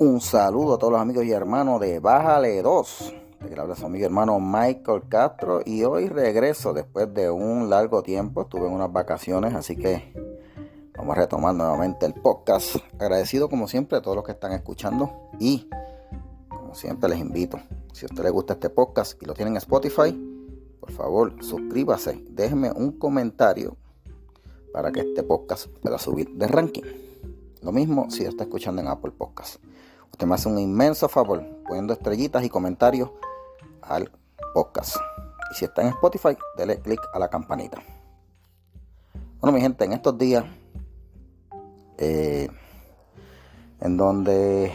Un saludo a todos los amigos y hermanos de Bájale 2. De que habla amigo hermano Michael Castro. Y hoy regreso después de un largo tiempo. Estuve en unas vacaciones, así que vamos a retomar nuevamente el podcast. Agradecido como siempre a todos los que están escuchando. Y como siempre les invito, si a usted le gusta este podcast y lo tienen en Spotify, por favor suscríbase. Déjeme un comentario para que este podcast pueda subir de ranking. Lo mismo si está escuchando en Apple Podcast. Usted me hace un inmenso favor poniendo estrellitas y comentarios al podcast. Y si está en Spotify, dele click a la campanita. Bueno, mi gente, en estos días, eh, en donde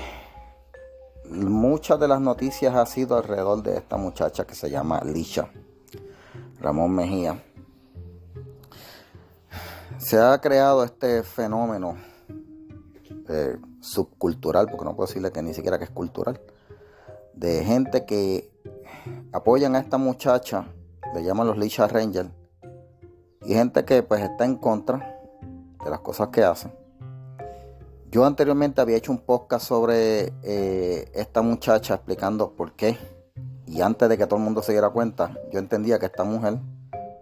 muchas de las noticias ha sido alrededor de esta muchacha que se llama Lisha Ramón Mejía. Se ha creado este fenómeno eh, subcultural, porque no puedo decirle que ni siquiera que es cultural, de gente que apoyan a esta muchacha, le llaman los Lisha Rangers, y gente que pues está en contra de las cosas que hacen. Yo anteriormente había hecho un podcast sobre eh, esta muchacha explicando por qué. Y antes de que todo el mundo se diera cuenta, yo entendía que esta mujer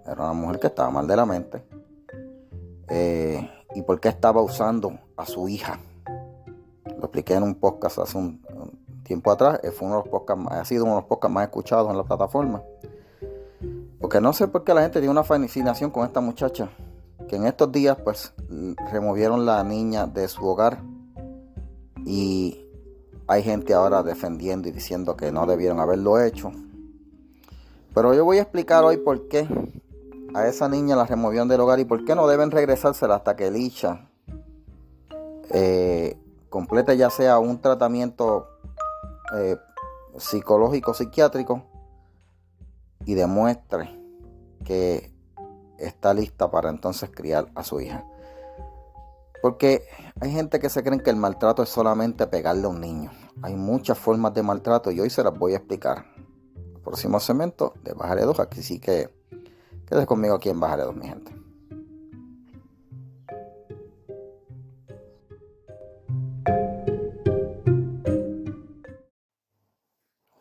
era una mujer que estaba mal de la mente. Eh, y por qué estaba usando a su hija lo expliqué en un podcast hace un, tiempo atrás. Eh, fue uno de los podcasts, ha sido uno de los podcasts más escuchados en la plataforma. Porque no sé por qué la gente tiene una fascinación con esta muchacha. Que en estos días, pues, removieron la niña de su hogar. Y hay gente ahora defendiendo y diciendo que no debieron haberlo hecho. Pero yo voy a explicar hoy por qué a esa niña la removieron del hogar y por qué no deben regresársela hasta que Licha eh, complete ya sea un tratamiento eh, psicológico, psiquiátrico y demuestre que está lista para entonces criar a su hija. Porque hay gente que se cree que el maltrato es solamente pegarle a un niño. Hay muchas formas de maltrato y hoy se las voy a explicar. Próximo segmento de Bájale 2. Aquí sí que quedes conmigo aquí en Bájale 2, mi gente.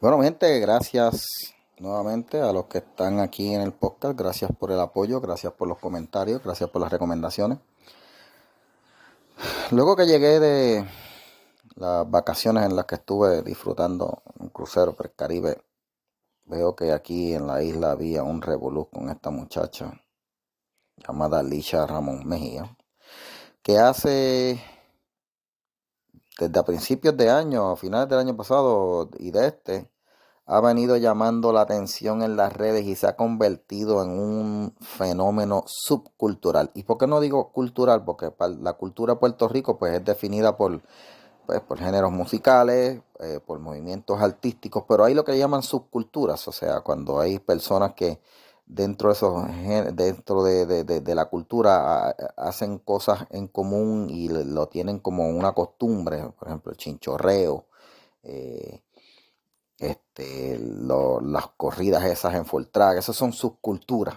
Bueno, gente, gracias nuevamente a los que están aquí en el podcast. Gracias por el apoyo, gracias por los comentarios, gracias por las recomendaciones. Luego que llegué de las vacaciones en las que estuve disfrutando un crucero por el Caribe, veo que aquí en la isla había un revolú con esta muchacha llamada Lisha Ramón Mejía, que hace desde a principios de año, a finales del año pasado y de este, ha venido llamando la atención en las redes y se ha convertido en un fenómeno subcultural. ¿Y por qué no digo cultural? Porque la cultura de Puerto Rico pues, es definida por, pues, por géneros musicales, eh, por movimientos artísticos, pero hay lo que llaman subculturas, o sea, cuando hay personas que dentro de esos dentro de, la cultura hacen cosas en común y lo tienen como una costumbre, por ejemplo, el chinchorreo, eh, las corridas esas en full track, esas son subculturas.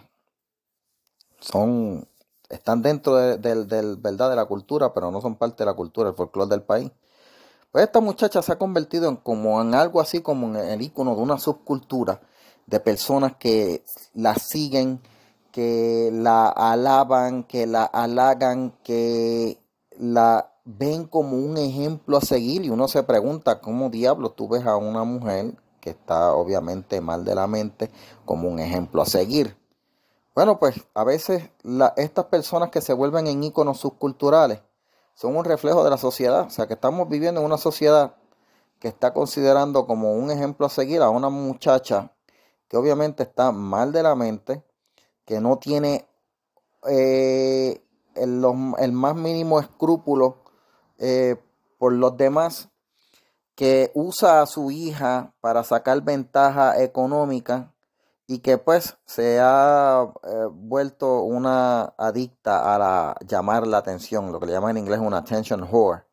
Son, están dentro del, verdad de la cultura, pero no son parte de la cultura, el folclore del país. Pues esta muchacha se ha convertido en como en algo así como en el icono de una subcultura de personas que la siguen, que la alaban, que la halagan, que la ven como un ejemplo a seguir y uno se pregunta cómo diablos tú ves a una mujer que está obviamente mal de la mente como un ejemplo a seguir. Bueno, pues a veces estas personas que se vuelven en íconos subculturales son un reflejo de la sociedad, o sea que estamos viviendo en una sociedad que está considerando como un ejemplo a seguir a una muchacha que obviamente está mal de la mente, que no tiene eh, el, más mínimo escrúpulo eh, por los demás, que usa a su hija para sacar ventaja económica y que pues se ha eh, vuelto una adicta a la, llamar la atención, lo que le llaman en inglés una attention whore.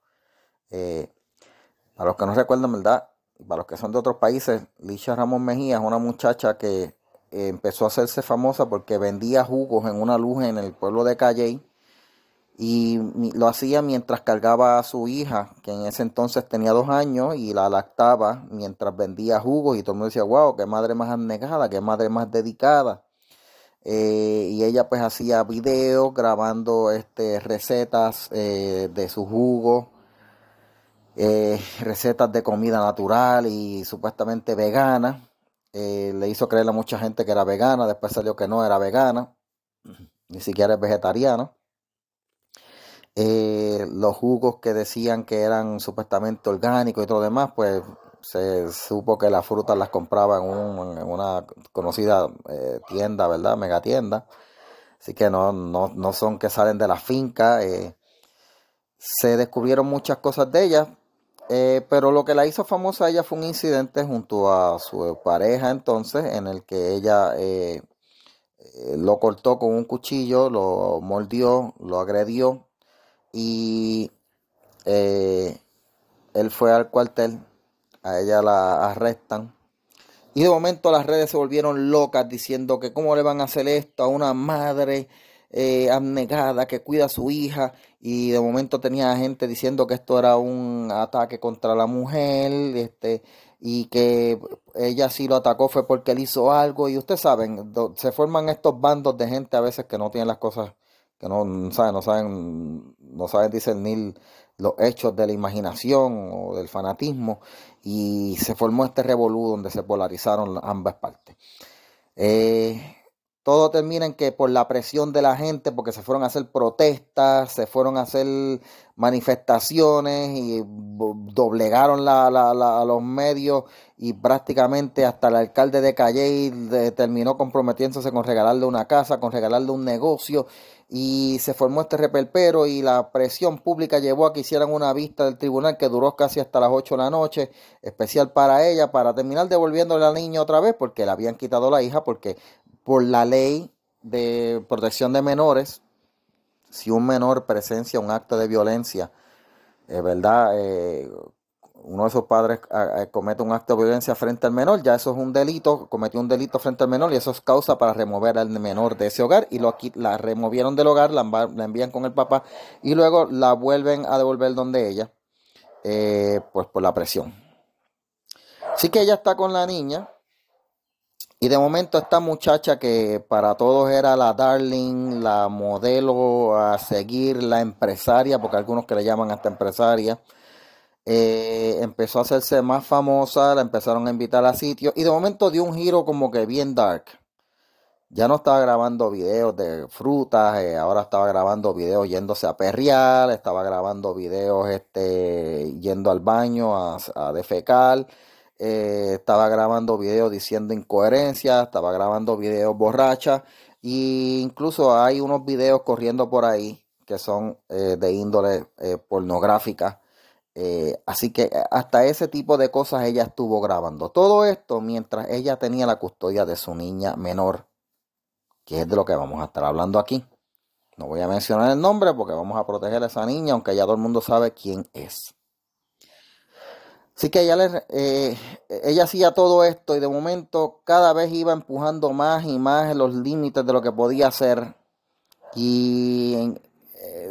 para los que no recuerdan, ¿verdad? para los que son de otros países, Licha Ramón Mejía es una muchacha que eh, empezó a hacerse famosa porque vendía jugos en una luz en el pueblo de Calley y lo hacía mientras cargaba a su hija, que en ese entonces tenía dos años, y la lactaba mientras vendía jugos y todo el mundo decía, wow, qué madre más abnegada, qué madre más dedicada. Eh, y ella pues hacía videos grabando este, recetas eh, de su jugo, eh, recetas de comida natural y supuestamente vegana. le hizo creer a mucha gente que era vegana, después salió que no era vegana, ni siquiera es vegetariana. Eh, los jugos que decían que eran supuestamente orgánicos y todo lo demás, pues se supo que las frutas las compraba en, una conocida eh, tienda, ¿verdad? Megatienda. Así que no, no, son que salen de la finca. Eh, se descubrieron muchas cosas de ella, pero lo que la hizo famosa a ella fue un incidente junto a su pareja entonces, en el que ella lo cortó con un cuchillo, lo mordió, lo agredió y eh, él fue al cuartel, a ella la arrestan. Y de momento las redes se volvieron locas diciendo que cómo le van a hacer esto a una madre eh, abnegada que cuida a su hija. Y de momento tenía gente diciendo que esto era un ataque contra la mujer, este, y que ella sí lo atacó fue porque él hizo algo. Y ustedes saben, se forman estos bandos de gente a veces que no tienen las cosas que no, saben, no saben, no saben discernir los hechos de la imaginación o del fanatismo y se formó este revolú donde se polarizaron ambas partes. Eh, todo termina en que por la presión de la gente, porque se fueron a hacer protestas, se fueron a hacer manifestaciones y doblegaron a los medios y prácticamente hasta el alcalde de Calle terminó comprometiéndose con regalarle una casa, con regalarle un negocio y se formó este reperpero y la presión pública llevó a que hicieran una vista del tribunal que duró casi hasta las 8 de la noche, especial para ella, para terminar devolviéndole a la niña otra vez porque le habían quitado la hija porque por la ley de protección de menores, si un menor presencia un acto de violencia, es verdad, eh, uno de sus padres ah, ah, comete un acto de violencia frente al menor, ya eso es un delito, cometió un delito frente al menor y eso es causa para remover al menor de ese hogar y lo aquí, la removieron del hogar, la, envían con el papá y luego la vuelven a devolver donde ella, eh, pues por la presión. Así que ella está con la niña y de momento esta muchacha que para todos era la darling, la modelo a seguir, la empresaria, porque algunos que le llaman hasta empresaria, eh, empezó a hacerse más famosa, la empezaron a invitar a sitios y de momento dio un giro como que bien dark. Ya no estaba grabando videos de frutas, eh, ahora estaba grabando videos yéndose a perrear, estaba grabando videos este, yendo al baño a, defecar, eh, estaba grabando videos diciendo incoherencias, estaba grabando videos borrachas e incluso hay unos videos corriendo por ahí que son de índole pornográfica eh, así que eh, hasta ese tipo de cosas ella estuvo grabando. Todo esto mientras ella tenía la custodia de su niña menor, que es de lo que vamos a estar hablando aquí. No voy a mencionar el nombre porque vamos a proteger a esa niña, aunque ya todo el mundo sabe quién es. Así que ella, le, eh, ella hacía todo esto y de momento cada vez iba empujando más y más los límites de lo que podía hacer. Y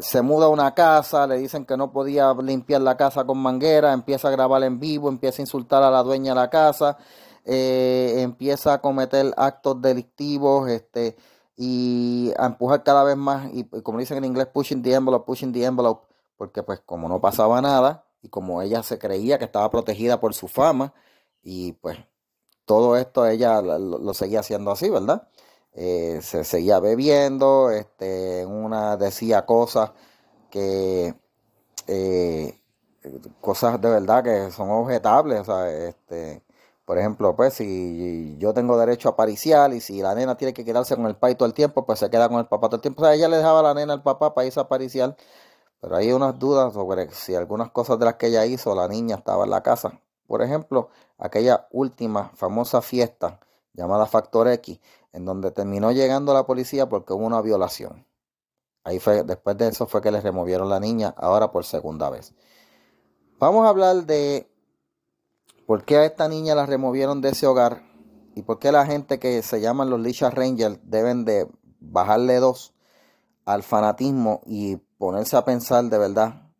se muda a una casa, le dicen que no podía limpiar la casa con manguera, empieza a grabar en vivo, empieza a insultar a la dueña de la casa, eh, empieza a cometer actos delictivos este, y a empujar cada vez más, y, como dicen en inglés, pushing the envelope, pushing the envelope, porque pues como no pasaba nada y como ella se creía que estaba protegida por su fama y pues todo esto ella lo seguía haciendo así, ¿verdad? Eh, se seguía bebiendo, este, una decía cosas que, eh, cosas de verdad que son objetables, este, por ejemplo, pues si yo tengo derecho a pariciar y si la nena tiene que quedarse con el pai todo el tiempo, pues se queda con el papá todo el tiempo. O sea, ella le dejaba la nena al papá para irse a pariciar, pero hay unas dudas sobre si algunas cosas de las que ella hizo, la niña estaba en la casa. Por ejemplo, aquella última famosa fiesta llamada Factor X, en donde terminó llegando la policía porque hubo una violación. Ahí fue, después de eso fue que le removieron la niña, ahora por segunda vez. Vamos a hablar de por qué a esta niña la removieron de ese hogar y por qué la gente que se llaman los Lisha Rangers deben de bajarle dos al fanatismo y ponerse a pensar de verdad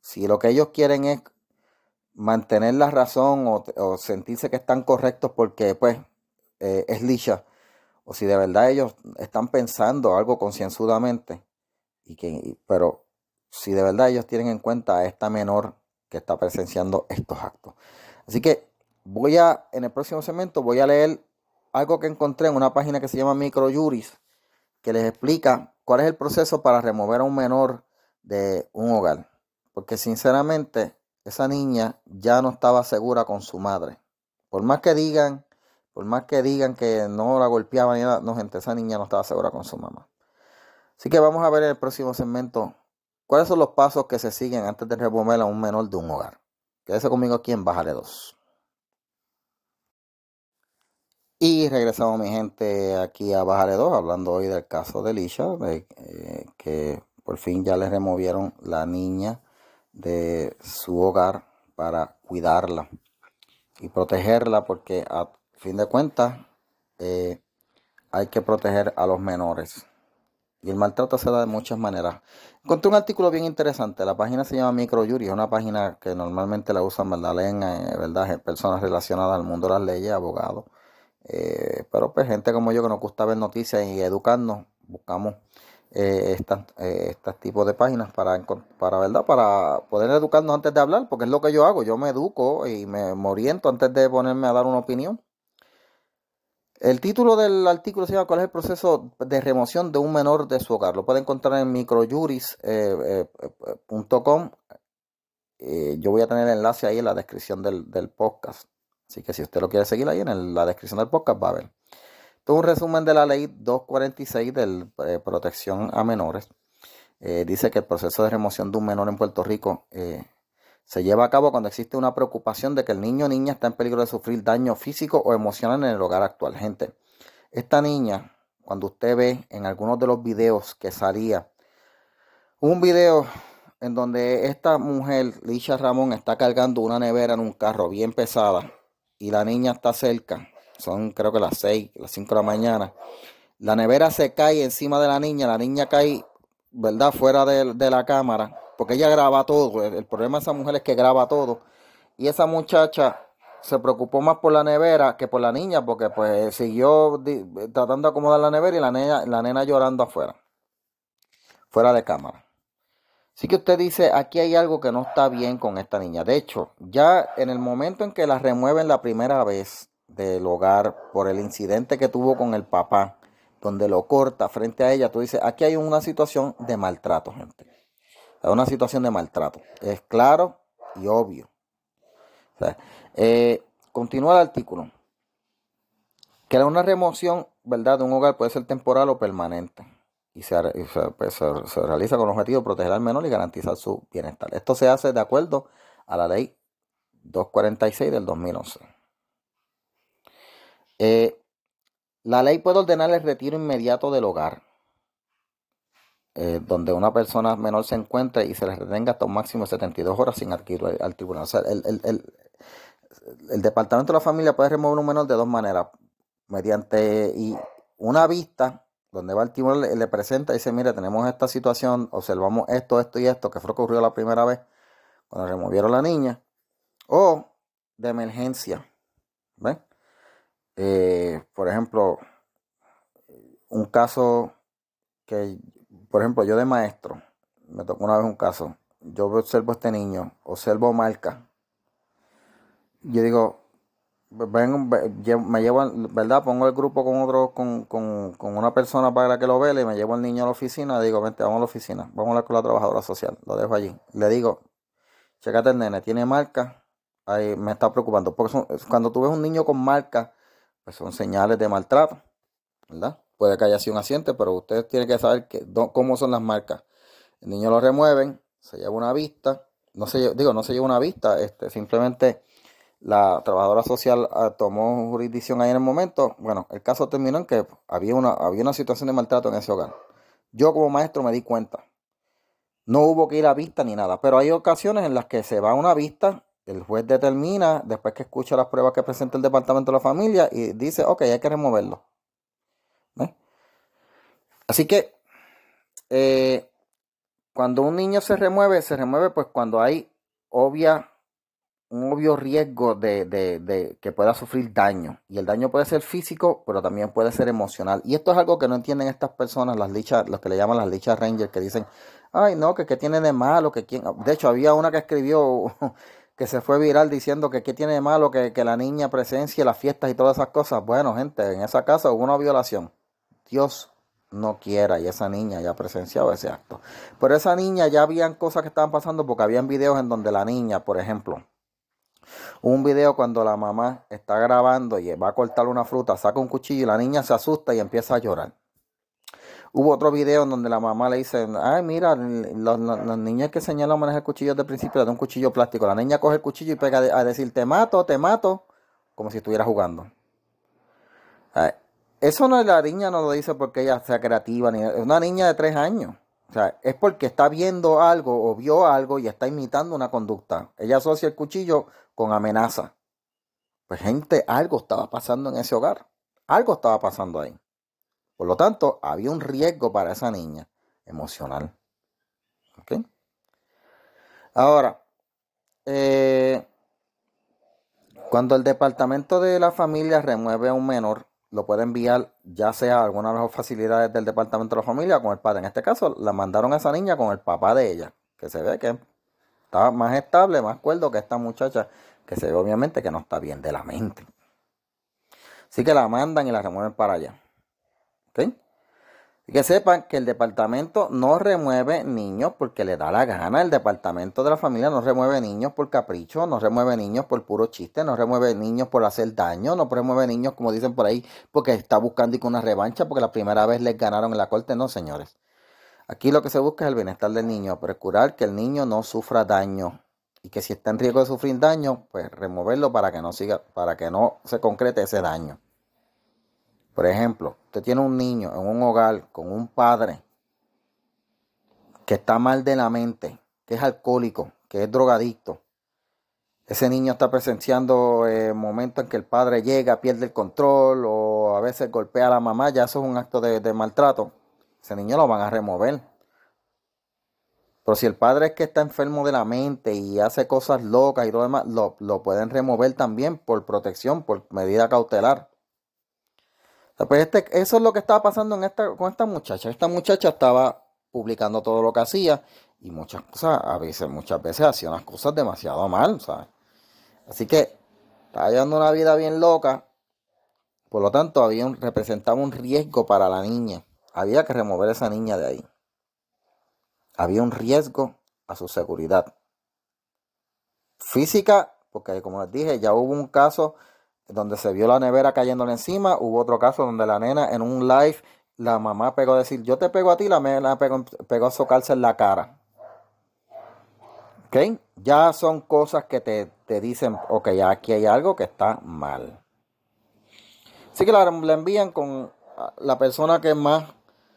si lo que ellos quieren es mantener la razón o, sentirse que están correctos porque pues eh, es licha o si de verdad ellos están pensando algo concienzudamente y que pero si de verdad ellos tienen en cuenta a esta menor que está presenciando estos actos. Así que voy a, en el próximo segmento, voy a leer algo que encontré en una página que se llama Microjuris, que les explica cuál es el proceso para remover a un menor de un hogar. Porque sinceramente, esa niña ya no estaba segura con su madre. Por más que digan, por más que digan que no la golpeaban, no, gente, esa niña no estaba segura con su mamá. Así que vamos a ver en el próximo segmento cuáles son los pasos que se siguen antes de remover a un menor de un hogar. Quédese conmigo aquí en Bájale 2. Y regresamos mi gente aquí a Bájale 2, hablando hoy del caso de Lisha, eh, que por fin ya le removieron la niña de su hogar para cuidarla y protegerla porque a fin de cuentas eh, hay que proteger a los menores. Y el maltrato se da de muchas maneras. Encontré un artículo bien interesante. La página se llama Microjury. Es una página que normalmente la usan, ¿verdad? Leen, eh, ¿verdad? Personas relacionadas al mundo de las leyes, abogados. Eh, pero pues gente como yo que nos gusta ver noticias y educarnos, buscamos eh, estas, eh, tipos de páginas para, para, ¿verdad? para poder educarnos antes de hablar, porque es lo que yo hago. Yo me educo y me, oriento antes de ponerme a dar una opinión. El título del artículo se llama ¿Cuál es el proceso de remoción de un menor de su hogar? Lo pueden encontrar en microjuris.com. yo voy a tener el enlace ahí en la descripción del, podcast. Así que si usted lo quiere seguir ahí en la descripción del podcast va a ver un resumen de la ley 246 de eh, protección a menores. Eh, dice que el proceso de remoción de un menor en Puerto Rico eh, se lleva a cabo cuando existe una preocupación de que el niño o niña está en peligro de sufrir daño físico o emocional en el hogar actual. Gente, esta niña, cuando usted ve en algunos de los videos que salía, un video en donde esta mujer, Licha Ramón, está cargando una nevera en un carro bien pesada y la niña está cerca son creo que las 6, las 5 de la mañana. La nevera se cae encima de la niña, la niña cae, ¿verdad?, fuera de, la cámara, porque ella graba todo. El, problema de esa mujer es que graba todo. Y esa muchacha se preocupó más por la nevera que por la niña, porque pues siguió tratando de acomodar la nevera y la nena, la nena llorando afuera, fuera de cámara. Así que usted dice, aquí hay algo que no está bien con esta niña. De hecho, ya en el momento en que la remueven la primera vez, del hogar por el incidente que tuvo con el papá, donde lo corta frente a ella, tú dices, aquí hay una situación de maltrato, gente. Una situación de maltrato. Es claro y obvio. Eh, continúa el artículo. Que una remoción, ¿verdad?, de un hogar puede ser temporal o permanente. Y se, pues, se realiza con el objetivo de proteger al menor y garantizar su bienestar. Esto se hace de acuerdo a la ley 246 del 2011. Eh, la ley puede ordenar el retiro inmediato del hogar, eh, donde una persona menor se encuentre y se le retenga hasta un máximo de 72 horas sin adquirir al tribunal. O sea, el, Departamento de la Familia puede remover un menor de dos maneras. Mediante y una vista, donde va el tribunal, le, le presenta y dice, mire, tenemos esta situación, observamos esto, esto y esto, que fue lo que ocurrió la primera vez cuando removieron la niña. O de emergencia. ¿Ven? Eh, por ejemplo, un caso que, por ejemplo, yo de maestro, me tocó una vez un caso, yo observo a este niño, observo marca, yo digo, ven, me llevo, ¿verdad? Pongo el grupo con otro, con, con, con una persona para que lo vele, me llevo al niño a la oficina, digo, vente, vamos a la oficina, vamos a hablar con la trabajadora social, lo dejo allí. Le digo, checate el nene, tiene marca, ahí me está preocupando, porque cuando tú ves un niño con marca, pues son señales de maltrato, ¿verdad? Puede que haya sido un accidente, pero usted tiene que saber que, cómo son las marcas. El niño lo remueven, se lleva una vista, no se digo, no se lleva una vista, este, simplemente la trabajadora social ah, tomó jurisdicción ahí en el momento. Bueno, el caso terminó en que había una, había una situación de maltrato en ese hogar. Yo como maestro me di cuenta. No hubo que ir a vista ni nada, pero hay ocasiones en las que se va a una vista el juez determina, después que escucha las pruebas que presenta el Departamento de la Familia, y dice, ok, hay que removerlo. Así que, eh, cuando un niño se remueve, se remueve pues cuando hay obvia, un obvio riesgo de, de, que pueda sufrir daño. Y el daño puede ser físico, pero también puede ser emocional. Y esto es algo que no entienden estas personas, las lichas, los que le llaman las lichas rangers, que dicen, ay no, que qué tiene de malo, que quién. De hecho, había una que escribió que se fue viral diciendo que qué tiene de malo que, que la niña presencie las fiestas y todas esas cosas. Bueno, gente, en esa casa hubo una violación. Dios no quiera y esa niña ya presenciado ese acto. Pero esa niña ya habían cosas que estaban pasando porque habían videos en donde la niña, por ejemplo, un video cuando la mamá está grabando y va a cortar una fruta, saca un cuchillo y la niña se asusta y empieza a llorar. Hubo otro video en donde la mamá le dice, ay mira, los, niños que señalan manejar cuchillos de principio de un cuchillo plástico. La niña coge el cuchillo y pega a decir, te mato, te mato, como si estuviera jugando. Eso no es la niña, no lo dice porque ella sea creativa, ni, es una niña de tres años. O sea, es porque está viendo algo o vio algo y está imitando una conducta. Ella asocia el cuchillo con amenaza. Pues gente, algo estaba pasando en ese hogar. Algo estaba pasando ahí. Por lo tanto, había un riesgo para esa niña emocional. ¿Ok? Ahora, eh, cuando el departamento de la familia remueve a un menor, lo puede enviar ya sea a alguna de las facilidades del departamento de la familia con el padre. En este caso, la mandaron a esa niña con el papá de ella, que se ve que está más estable, más cuerdo que esta muchacha, que se ve obviamente que no está bien de la mente. Así que la mandan y la remueven para allá. ¿Ok? Y que sepan que el departamento no remueve niños porque le da la gana. El departamento de la familia no remueve niños por capricho, no remueve niños por puro chiste, no remueve niños por hacer daño, no remueve niños, como dicen por ahí, porque está buscando una revancha porque la primera vez les ganaron en la corte. No, señores. Aquí lo que se busca es el bienestar del niño, procurar que el niño no sufra daño y que si está en riesgo de sufrir daño, pues removerlo para que no siga, para que no se concrete ese daño. Por ejemplo, usted tiene un niño en un hogar con un padre que está mal de la mente, que es alcohólico, que es drogadicto. Ese niño está presenciando eh, momentos en que el padre llega, pierde el control o a veces golpea a la mamá, ya eso es un acto de, maltrato. Ese niño lo van a remover. Pero si el padre es que está enfermo de la mente y hace cosas locas y todo demás, lo, lo pueden remover también por protección, por medida cautelar. Pues este, eso es lo que estaba pasando en esta, con esta muchacha. Esta muchacha estaba publicando todo lo que hacía y muchas cosas, a veces, muchas veces hacía unas cosas demasiado mal, Así que estaba llevando una vida bien loca. Por lo tanto, había representaba un riesgo para la niña. Había que remover a esa niña de ahí. Había un riesgo a su seguridad. Física, porque como les dije, ya hubo un caso donde se vio la nevera cayéndole encima. Hubo otro caso donde la nena en un live, la mamá pegó a decir, yo te pego a ti, la nena pegó, pegó a socarse en la cara. ¿Ok? Ya son cosas que te, te dicen, ok, aquí hay algo que está mal. Así que la, la envían con la persona que más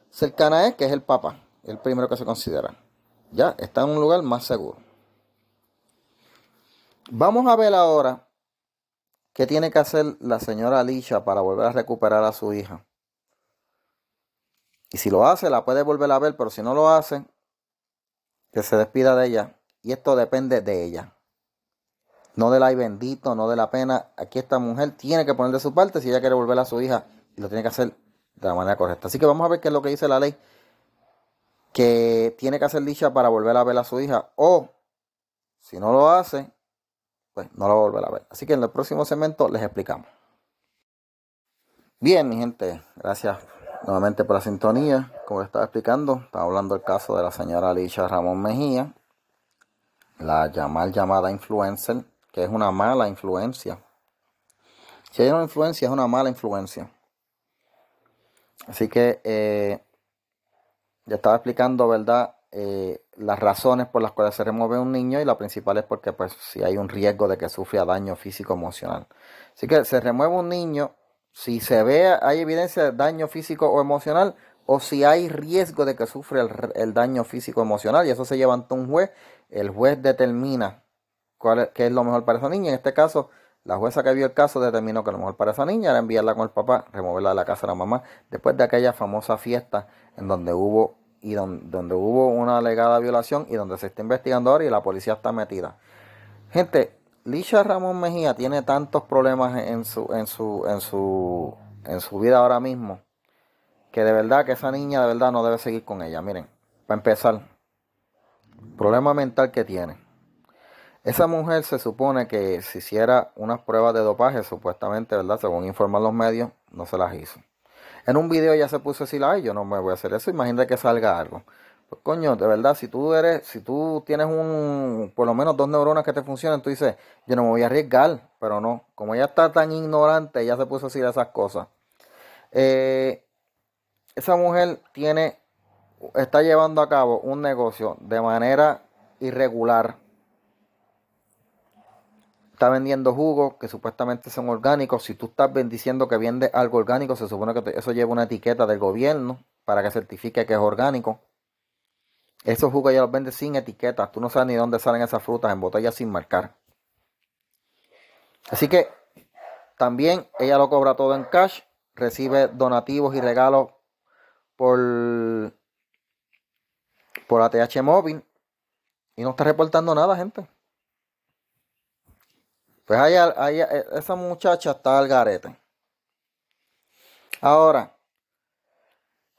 cercana es, que es el papá, el primero que se considera. Ya está en un lugar más seguro. Vamos a ver ahora ¿Qué tiene que hacer la señora Alicia para volver a recuperar a su hija? Y si lo hace, la puede volver a ver, pero si no lo hace, que se despida de ella. Y esto depende de ella. No del ay bendito, no de la pena. Aquí esta mujer tiene que poner de su parte si ella quiere volver a su hija y lo tiene que hacer de la manera correcta. Así que vamos a ver qué es lo que dice la ley. Que tiene que hacer Alicia para volver a ver a su hija. O si no lo hace, pues no lo volverá a ver. Así que en el próximo segmento les explicamos. Bien, mi gente, gracias nuevamente por la sintonía. Como les estaba explicando, estaba hablando del caso de la señora Alicia Ramón Mejía, la mal llamada influencer, que es una mala influencia. Si hay una influencia, es una mala influencia. Así que eh, ya estaba explicando, ¿verdad? Eh, las razones por las cuales se remueve un niño y la principal es porque pues si hay un riesgo de que sufra daño físico emocional. Así que se remueve un niño si se ve, hay evidencia de daño físico o emocional o si hay riesgo de que sufra el, daño físico emocional y eso se lleva ante un juez, el juez determina cuál es, qué es lo mejor para esa niña. En este caso, la jueza que vio el caso determinó que lo mejor para esa niña era enviarla con el papá, removerla de la casa de la mamá, después de aquella famosa fiesta en donde hubo y donde, hubo una alegada violación y donde se está investigando ahora y la policía está metida. Gente, Lisha Ramón Mejía tiene tantos problemas en su, en su, en su, en su vida ahora mismo que de verdad que esa niña de verdad no debe seguir con ella. Miren, para empezar, problema mental que tiene. Esa mujer se supone que si hiciera unas pruebas de dopaje, supuestamente, ¿verdad? Según informan los medios, no se las hizo. En un video ya se puso a decir, ay, yo no me voy a hacer eso, imagínate que salga algo. Pues coño, de verdad, si tú eres, si tú tienes un, por lo menos dos neuronas que te funcionan, tú dices, yo no me voy a arriesgar, pero no, como ella está tan ignorante, ya se puso a decir esas cosas. Eh, esa mujer tiene, está llevando a cabo un negocio de manera irregular. Está vendiendo jugos que supuestamente son orgánicos. Si tú estás diciendo que vende algo orgánico, se supone que eso lleva una etiqueta del gobierno para que certifique que es orgánico. Esos jugos ya los vende sin etiquetas. Tú no sabes ni dónde salen esas frutas en botellas sin marcar. Así que también ella lo cobra todo en cash. Recibe donativos y regalos por, por ATH móvil y no está reportando nada, gente. Pues ahí, eh, esa muchacha está al garete. Ahora,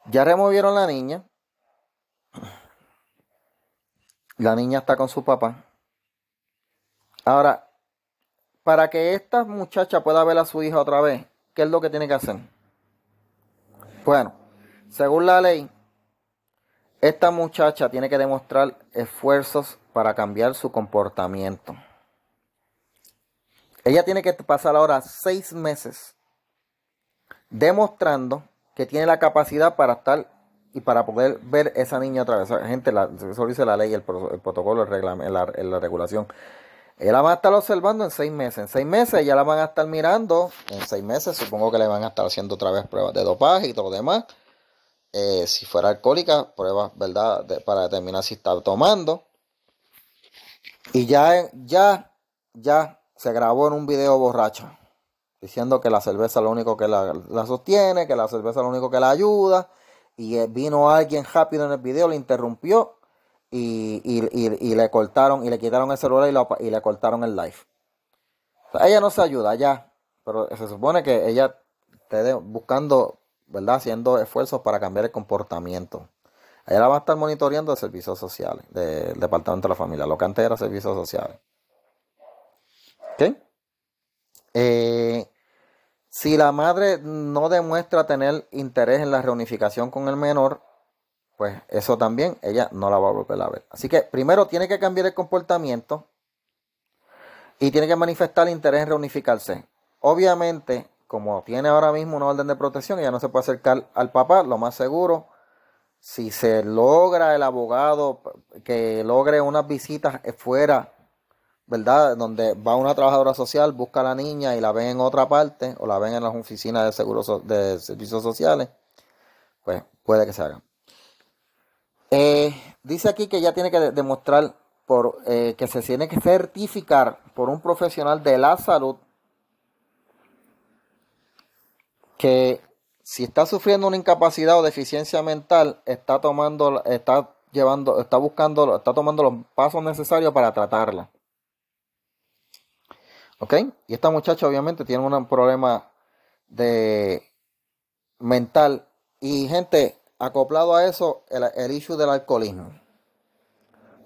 ya removieron la niña. La niña está con su papá. Ahora, para que esta muchacha pueda ver a su hija otra vez, ¿qué es lo que tiene que hacer? Bueno, según la ley, esta muchacha tiene que demostrar esfuerzos para cambiar su comportamiento. Ella tiene que pasar ahora seis meses demostrando que tiene la capacidad para estar y para poder ver esa niña otra vez. Gente, la, eso dice la ley, el, protocolo, el la, la, regulación. Ella la van a estar observando en seis meses. En seis meses ya la van a estar mirando. En seis meses supongo que le van a estar haciendo otra vez pruebas de dopaje y todo lo demás. Eh, si fuera alcohólica, pruebas, ¿verdad? para determinar si está tomando. Y ya, ya, ya se grabó en un video borracho. Diciendo que la cerveza es lo único que la, sostiene, que la cerveza es lo único que la ayuda. Y eh, vino alguien rápido en el video, le interrumpió y, le cortaron y le quitaron el celular y, le cortaron el live. ella no se ayuda ya, pero se supone que ella esté buscando ¿verdad? Haciendo esfuerzos para cambiar el comportamiento. Ella va a estar monitoreando de servicios sociales, del Departamento de la Familia, lo que antes era servicios sociales. Eh, si la madre no demuestra tener interés en la reunificación con el menor, pues eso también ella no la va a volver a ver. Así que primero tiene que cambiar el comportamiento y tiene que manifestar interés en reunificarse. Obviamente, como tiene ahora mismo una orden de protección, ella no se puede acercar al papá, lo más seguro, si se logra el abogado que logre unas visitas fuera, ¿verdad? Donde va una trabajadora social, busca a la niña y la ven en otra parte, o la ven en las oficinas de seguros de servicios sociales, pues puede que se haga. Eh, dice aquí que ella tiene que demostrar por eh, que se tiene que certificar por un profesional de la salud que si está sufriendo una incapacidad o deficiencia mental, está tomando, está llevando, está buscando, está tomando los pasos necesarios para tratarla. ¿Ok? Y esta muchacha obviamente tiene un problema de mental. Y gente, acoplado a eso, el, issue del alcoholismo.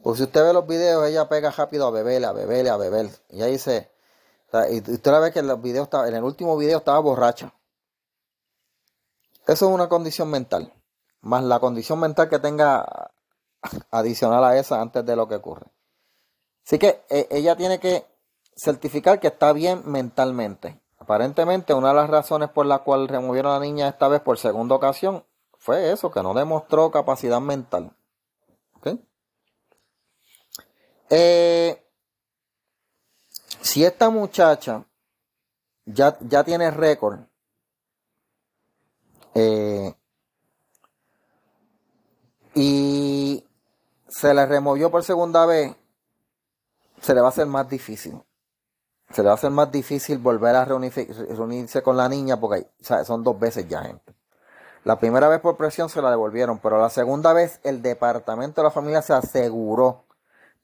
Pues si usted ve los videos, ella pega rápido a beber, a beber, a beber. Y ahí dice, y usted la ve que en los videos en el último video estaba borracha. Eso es una condición mental, más la condición mental que tenga adicional a esa antes de lo que ocurre. Así que eh, ella tiene que certificar que está bien mentalmente. Aparentemente una de las razones por la cual removieron a la niña esta vez por segunda ocasión fue eso, que no demostró capacidad mental. Eh, si esta muchacha ya, ya tiene récord eh, y se le removió por segunda vez, se le va a hacer más difícil. Se le va a hacer más difícil volver a reunirse con la niña porque son dos veces ya, gente. La primera vez por presión se la devolvieron, pero la segunda vez el departamento de la familia se aseguró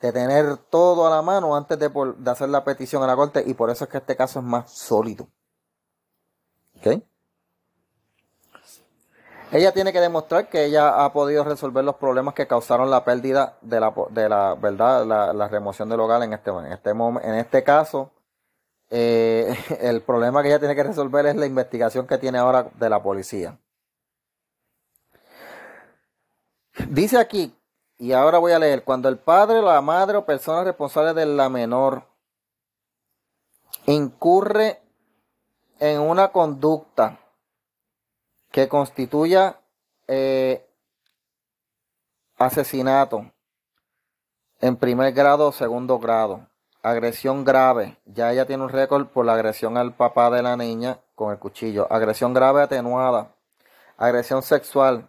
de tener todo a la mano antes de, hacer la petición a la corte y por eso es que este caso es más sólido. ¿Ok? Ella tiene que demostrar que ella ha podido resolver los problemas que causaron la pérdida de la, de la verdad, la, remoción del hogar en este, en este, en este caso. Eh, el problema que ella tiene que resolver es la investigación que tiene ahora de la policía. Dice aquí, y ahora voy a leer, cuando el padre, la madre o persona responsable de la menor incurre en una conducta que constituya eh, asesinato en primer grado o segundo grado, agresión grave, ya ella tiene un récord por la agresión al papá de la niña con el cuchillo, agresión grave atenuada, agresión sexual,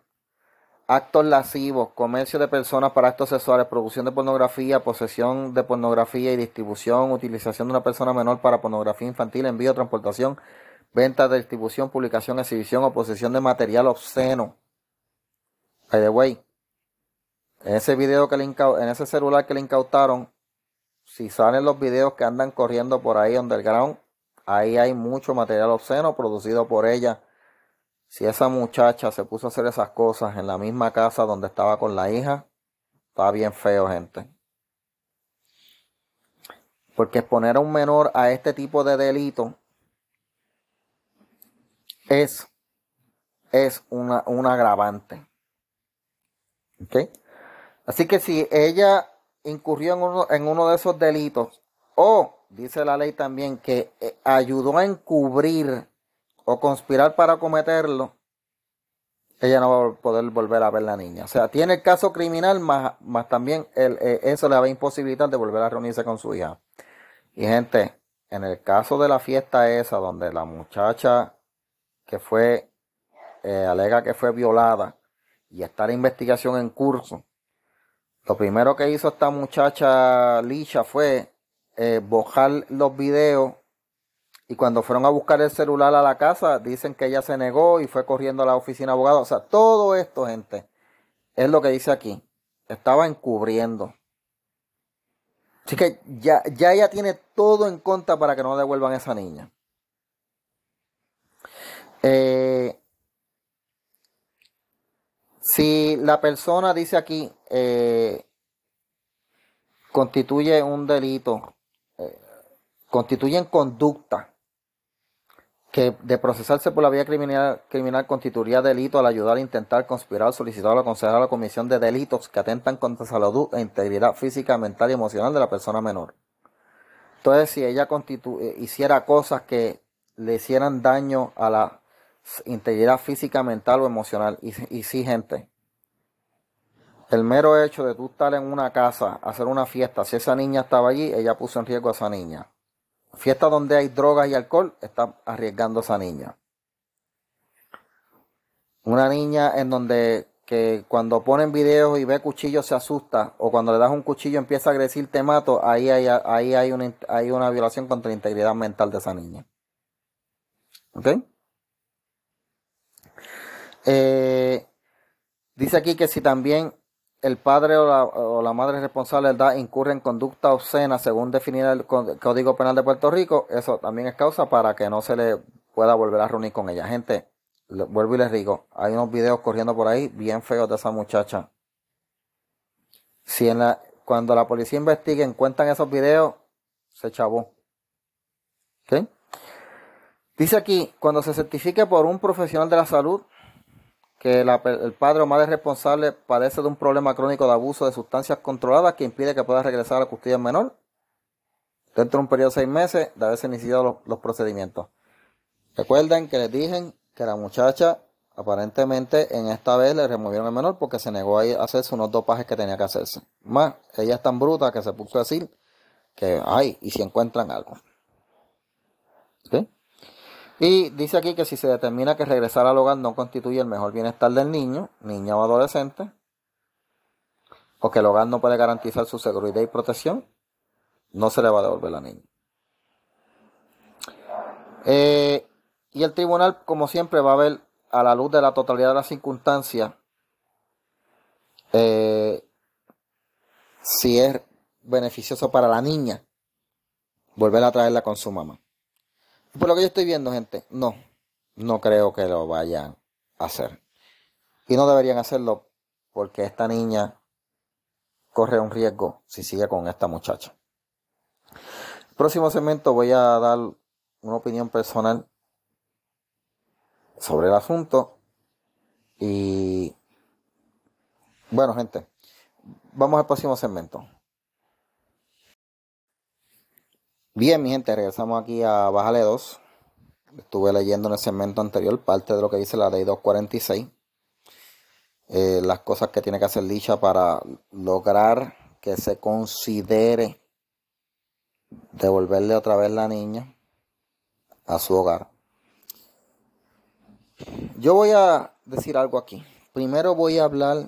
actos lascivos, comercio de personas para actos sexuales, producción de pornografía, posesión de pornografía y distribución, utilización de una persona menor para pornografía infantil, envío, transportación, venta, distribución, publicación, exhibición o posesión de material obsceno. By the way, en ese video que le en ese celular que le incautaron, si salen los videos que andan corriendo por ahí underground, ahí hay mucho material obsceno producido por ella. Si esa muchacha se puso a hacer esas cosas en la misma casa donde estaba con la hija, está bien feo, gente. Porque exponer a un menor a este tipo de delito es, es una, un agravante. Así que si ella incurrió en uno, en uno de esos delitos o, dice la ley también, que eh, ayudó a encubrir o conspirar para cometerlo, ella no va a poder volver a ver la niña. O sea, tiene el caso criminal, más, más también eh, eso le va a imposibilitar de volver a reunirse con su hija. Y gente, en el caso de la fiesta esa, donde la muchacha que fue, eh, alega que fue violada y está la investigación en curso. Lo primero que hizo esta muchacha Lisha fue eh, bojar los videos y cuando fueron a buscar el celular a la casa dicen que ella se negó y fue corriendo a la oficina de abogado. O sea, todo esto, gente, es lo que dice aquí. Estaba encubriendo. Así que ya, ya ella tiene todo en contra para que no devuelvan a esa niña. Eh, si la persona dice aquí eh, constituye un delito, eh, constituyen conducta que de procesarse por la vía criminal, constituiría delito al ayudar a intentar conspirar, solicitar o aconsejar a la comisión de delitos que atentan contra salud e integridad física, mental y emocional de la persona menor. Entonces, si ella hiciera cosas que le hicieran daño a la integridad física, mental o emocional. Y, y sí, gente, el mero hecho de tú estar en una casa, hacer una fiesta, si esa niña estaba allí, ella puso en riesgo a esa niña. Fiesta donde hay drogas y alcohol, está arriesgando a esa niña. Una niña en donde que cuando ponen videos y ve cuchillos se asusta, o cuando le das un cuchillo empieza a agredir, te mato, ahí hay, ahí hay, una, hay una violación contra la integridad mental de esa niña. ¿Ok? Eh, dice aquí que si también el padre o la, madre responsable de edad incurre en conducta obscena según definir el Código Penal de Puerto Rico, eso también es causa para que no se le pueda volver a reunir con ella. Gente, vuelvo y les digo, hay unos videos corriendo por ahí bien feos de esa muchacha. Si en la, cuando la policía investigue encuentran esos videos, se chavó. Dice aquí, cuando se certifique por un profesional de la salud, que el padre o madre responsable padece de un problema crónico de abuso de sustancias controladas que impide que pueda regresar a la custodia menor dentro de un periodo de seis meses de haberse iniciado los, procedimientos. Recuerden que les dije que la muchacha aparentemente en esta vez le removieron el menor porque se negó a, hacerse unos dopajes que tenía que hacerse. Más, ella es tan bruta que se puso a decir que, ay, y si encuentran algo. ¿Sí? Y dice aquí que si se determina que regresar al hogar no constituye el mejor bienestar del niño, niña o adolescente, o que el hogar no puede garantizar su seguridad y protección, no se le va a devolver la niña. Eh, y el tribunal, como siempre, va a ver a la luz de la totalidad de las circunstancias, eh, si es beneficioso para la niña volver a traerla con su mamá. Por lo que yo estoy viendo, gente, no, no creo que lo vayan a hacer. Y no deberían hacerlo porque esta niña corre un riesgo si sigue con esta muchacha. Próximo segmento voy a dar una opinión personal sobre el asunto. Y bueno, gente, vamos al próximo segmento. Bien, mi gente, regresamos aquí a Bájale 2. Estuve leyendo en el segmento anterior parte de lo que dice la ley 246. Eh, las cosas que tiene que hacer Licha para lograr que se considere devolverle otra vez la niña a su hogar. Yo voy a decir algo aquí. Primero voy a hablar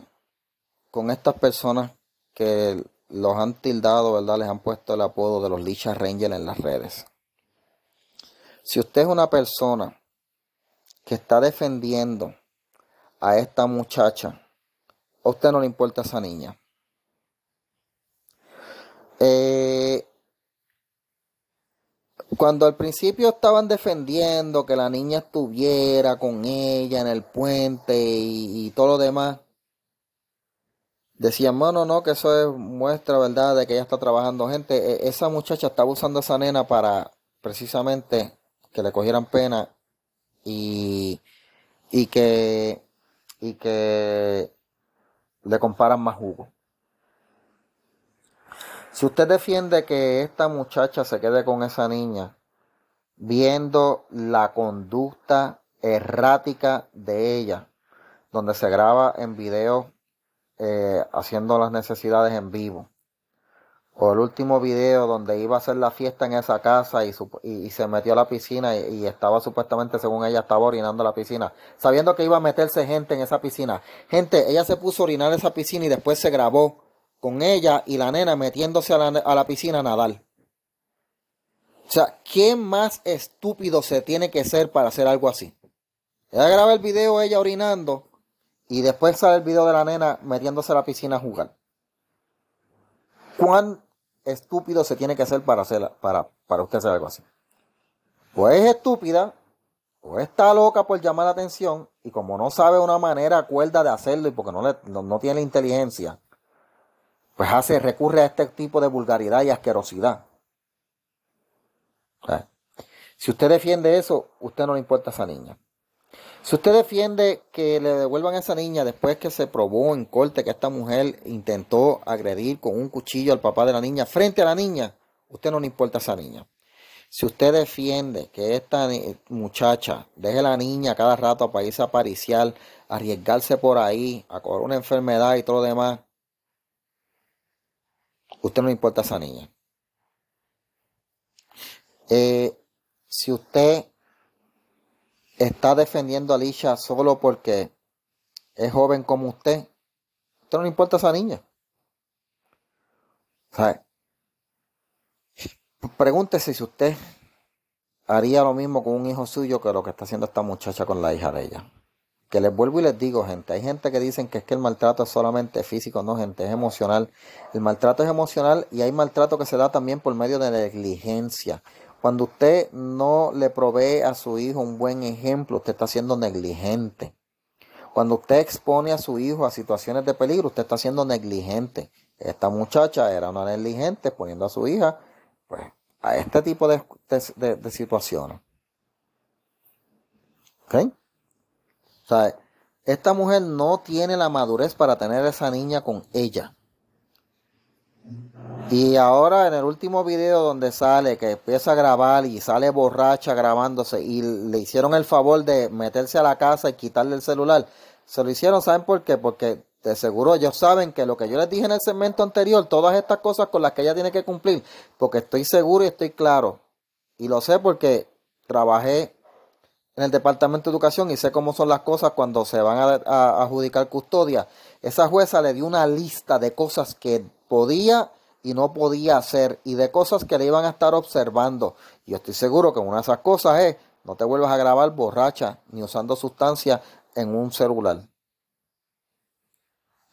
con estas personas que los han tildado, ¿verdad? Les han puesto el apodo de los Licha Rangers en las redes. Si usted es una persona que está defendiendo a esta muchacha, a usted no le importa esa niña. Eh, cuando al principio estaban defendiendo que la niña estuviera con ella en el puente y, todo lo demás, decían, bueno, no, que eso es muestra, ¿verdad?, de que ella está trabajando. Gente, e, esa muchacha estaba usando a esa nena para precisamente que le cogieran pena y, y que y que le comparan más jugo. Si usted defiende que esta muchacha se quede con esa niña, viendo la conducta errática de ella, donde se graba en video eh, haciendo las necesidades en vivo, o el último video donde iba a hacer la fiesta en esa casa y, se metió a la piscina y, y, estaba supuestamente, según ella, estaba orinando la piscina, sabiendo que iba a meterse gente en esa piscina. Gente, ella se puso a orinar esa piscina y después se grabó con ella y la nena metiéndose a la, piscina a nadar. O sea, ¿qué más estúpido se tiene que ser para hacer algo así? Ella graba el video ella orinando y después sale el video de la nena metiéndose a la piscina a jugar. ¿Cuán estúpido se tiene que ser para, hacer, para, para usted hacer algo así? O es estúpida, o está loca por llamar la atención, y como no sabe una manera cuerda de hacerlo y porque no, le, no tiene inteligencia, pues hace, recurre a este tipo de vulgaridad y asquerosidad. si usted defiende eso, usted no le importa a esa niña. Si usted defiende que le devuelvan a esa niña después que se probó en corte que esta mujer intentó agredir con un cuchillo al papá de la niña frente a la niña, usted no le importa a esa niña. Si usted defiende que esta muchacha deje a la niña cada rato a pariciar, arriesgarse por ahí, a correr una enfermedad y todo lo demás, usted no le importa a esa niña. Eh, si usted está defendiendo a Alicia solo porque es joven como usted, usted no le importa a esa niña. Pregúntese si usted haría lo mismo con un hijo suyo que lo que está haciendo esta muchacha con la hija de ella. Que les vuelvo y les digo, gente, hay gente que dicen que es que el maltrato es solamente físico, no, gente, es emocional. El maltrato es emocional y hay maltrato que se da también por medio de negligencia. Cuando usted no le provee a su hijo un buen ejemplo, usted está siendo negligente. Cuando usted expone a su hijo a situaciones de peligro, usted está siendo negligente. Esta muchacha era una negligente poniendo a su hija pues, a este tipo de, de situaciones. ¿Ok? O sea, esta mujer no tiene la madurez para tener esa niña con ella. Y ahora en el último video donde sale que empieza a grabar y sale borracha grabándose y le hicieron el favor de meterse a la casa y quitarle el celular. Se lo hicieron, ¿saben por qué? Porque de seguro ellos saben que lo que yo les dije en el segmento anterior, todas estas cosas con las que ella tiene que cumplir, porque estoy seguro y estoy claro. Y lo sé porque trabajé en el Departamento de Educación y sé cómo son las cosas cuando se van a, adjudicar custodia. Esa jueza le dio una lista de cosas que podía y no podía hacer y de cosas que le iban a estar observando. Yo estoy seguro que una de esas cosas es No te vuelvas a grabar borracha ni usando sustancias en un celular.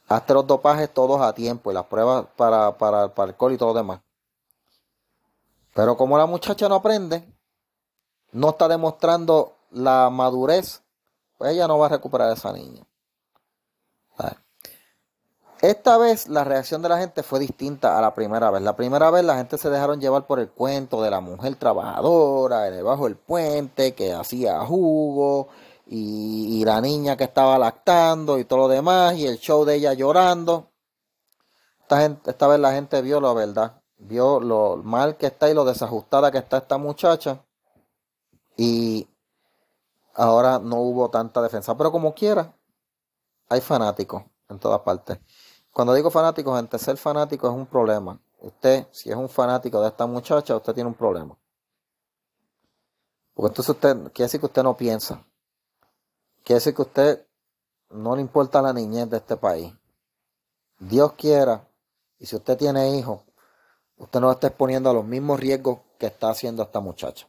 Hazte los dopajes todos a tiempo y las pruebas para, para, para alcohol y todo lo demás. Pero como la muchacha no aprende, no está demostrando la madurez, pues ella no va a recuperar a esa niña. Esta vez la reacción de la gente fue distinta a la primera vez. La primera vez la gente se dejaron llevar por el cuento de la mujer trabajadora debajo del puente que hacía jugo y, la niña que estaba lactando y todo lo demás y el show de ella llorando. Esta, esta vez la gente vio la verdad, vio lo mal que está y lo desajustada que está esta muchacha y ahora no hubo tanta defensa. Pero como quiera, hay fanáticos en todas partes. Cuando digo fanático, gente, ser fanático es un problema. Usted, si es un fanático de esta muchacha, usted tiene un problema. Porque entonces usted, quiere decir que usted no piensa. Quiere decir que usted no le importa la niñez de este país. Dios quiera, y si usted tiene hijos, usted no está exponiendo a los mismos riesgos que está haciendo esta muchacha.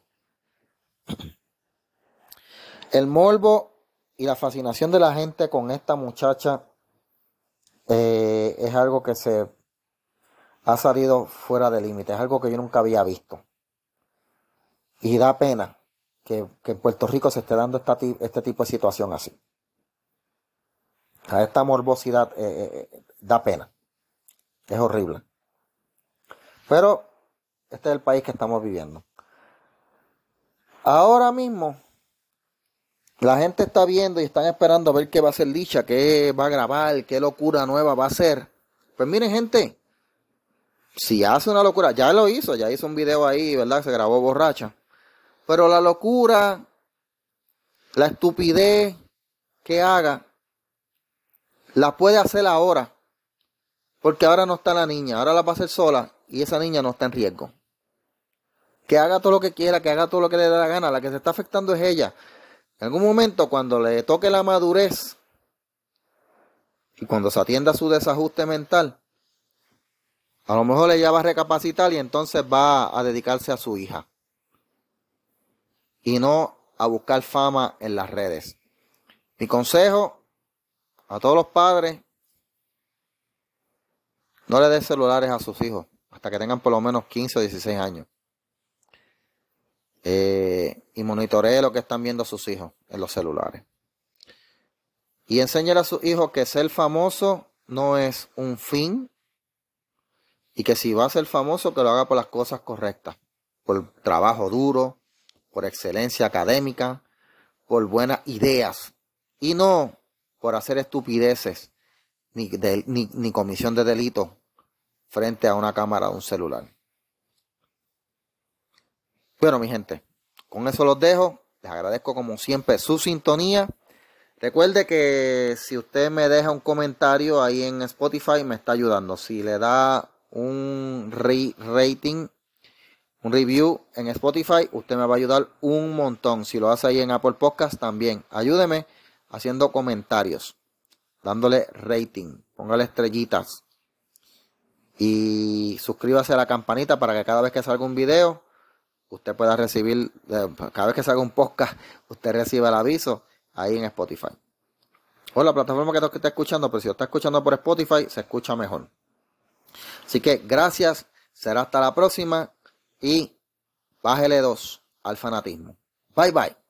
El morbo y la fascinación de la gente con esta muchacha eh, es algo que se ha salido fuera de límite, es algo que yo nunca había visto. Y da pena que, en Puerto Rico se esté dando este tipo de situación así. esta morbosidad eh, eh, da pena. Es horrible. Pero este es el país que estamos viviendo. Ahora mismo la gente está viendo y están esperando a ver qué va a hacer Licha, qué va a grabar, qué locura nueva va a hacer. Pues miren, gente, si hace una locura, ya lo hizo, ya hizo un video ahí, ¿verdad? Se grabó borracha. Pero la locura, la estupidez que haga, la puede hacer ahora. Porque ahora no está la niña, ahora la va a hacer sola y esa niña no está en riesgo. Que haga todo lo que quiera, que haga todo lo que le dé la gana, la que se está afectando es ella. En algún momento, cuando le toque la madurez y cuando se atienda su desajuste mental, a lo mejor ella va a recapacitar y entonces va a dedicarse a su hija. Y no a buscar fama en las redes. Mi consejo a todos los padres, no le den celulares a sus hijos hasta que tengan por lo menos 15 o 16 años. Eh, y monitoree lo que están viendo sus hijos en los celulares. Y enseñar a sus hijos que ser famoso no es un fin y que si va a ser famoso que lo haga por las cosas correctas, por trabajo duro, por excelencia académica, por buenas ideas y no por hacer estupideces ni, ni, ni comisión de delito frente a una cámara o un celular. Bueno, mi gente, con eso los dejo. Les agradezco como siempre su sintonía. Recuerde que si usted me deja un comentario ahí en Spotify me está ayudando. Si le da un rating, un review en Spotify, usted me va a ayudar un montón. Si lo hace ahí en Apple Podcast también, ayúdeme haciendo comentarios, dándole rating, póngale estrellitas y suscríbase a la campanita para que cada vez que salga un video usted pueda recibir, cada vez que salga un podcast, usted reciba el aviso ahí en Spotify. O la plataforma que está escuchando, pero si lo está escuchando por Spotify, se escucha mejor. Así que gracias, será hasta la próxima y bájele dos al fanatismo. Bye bye.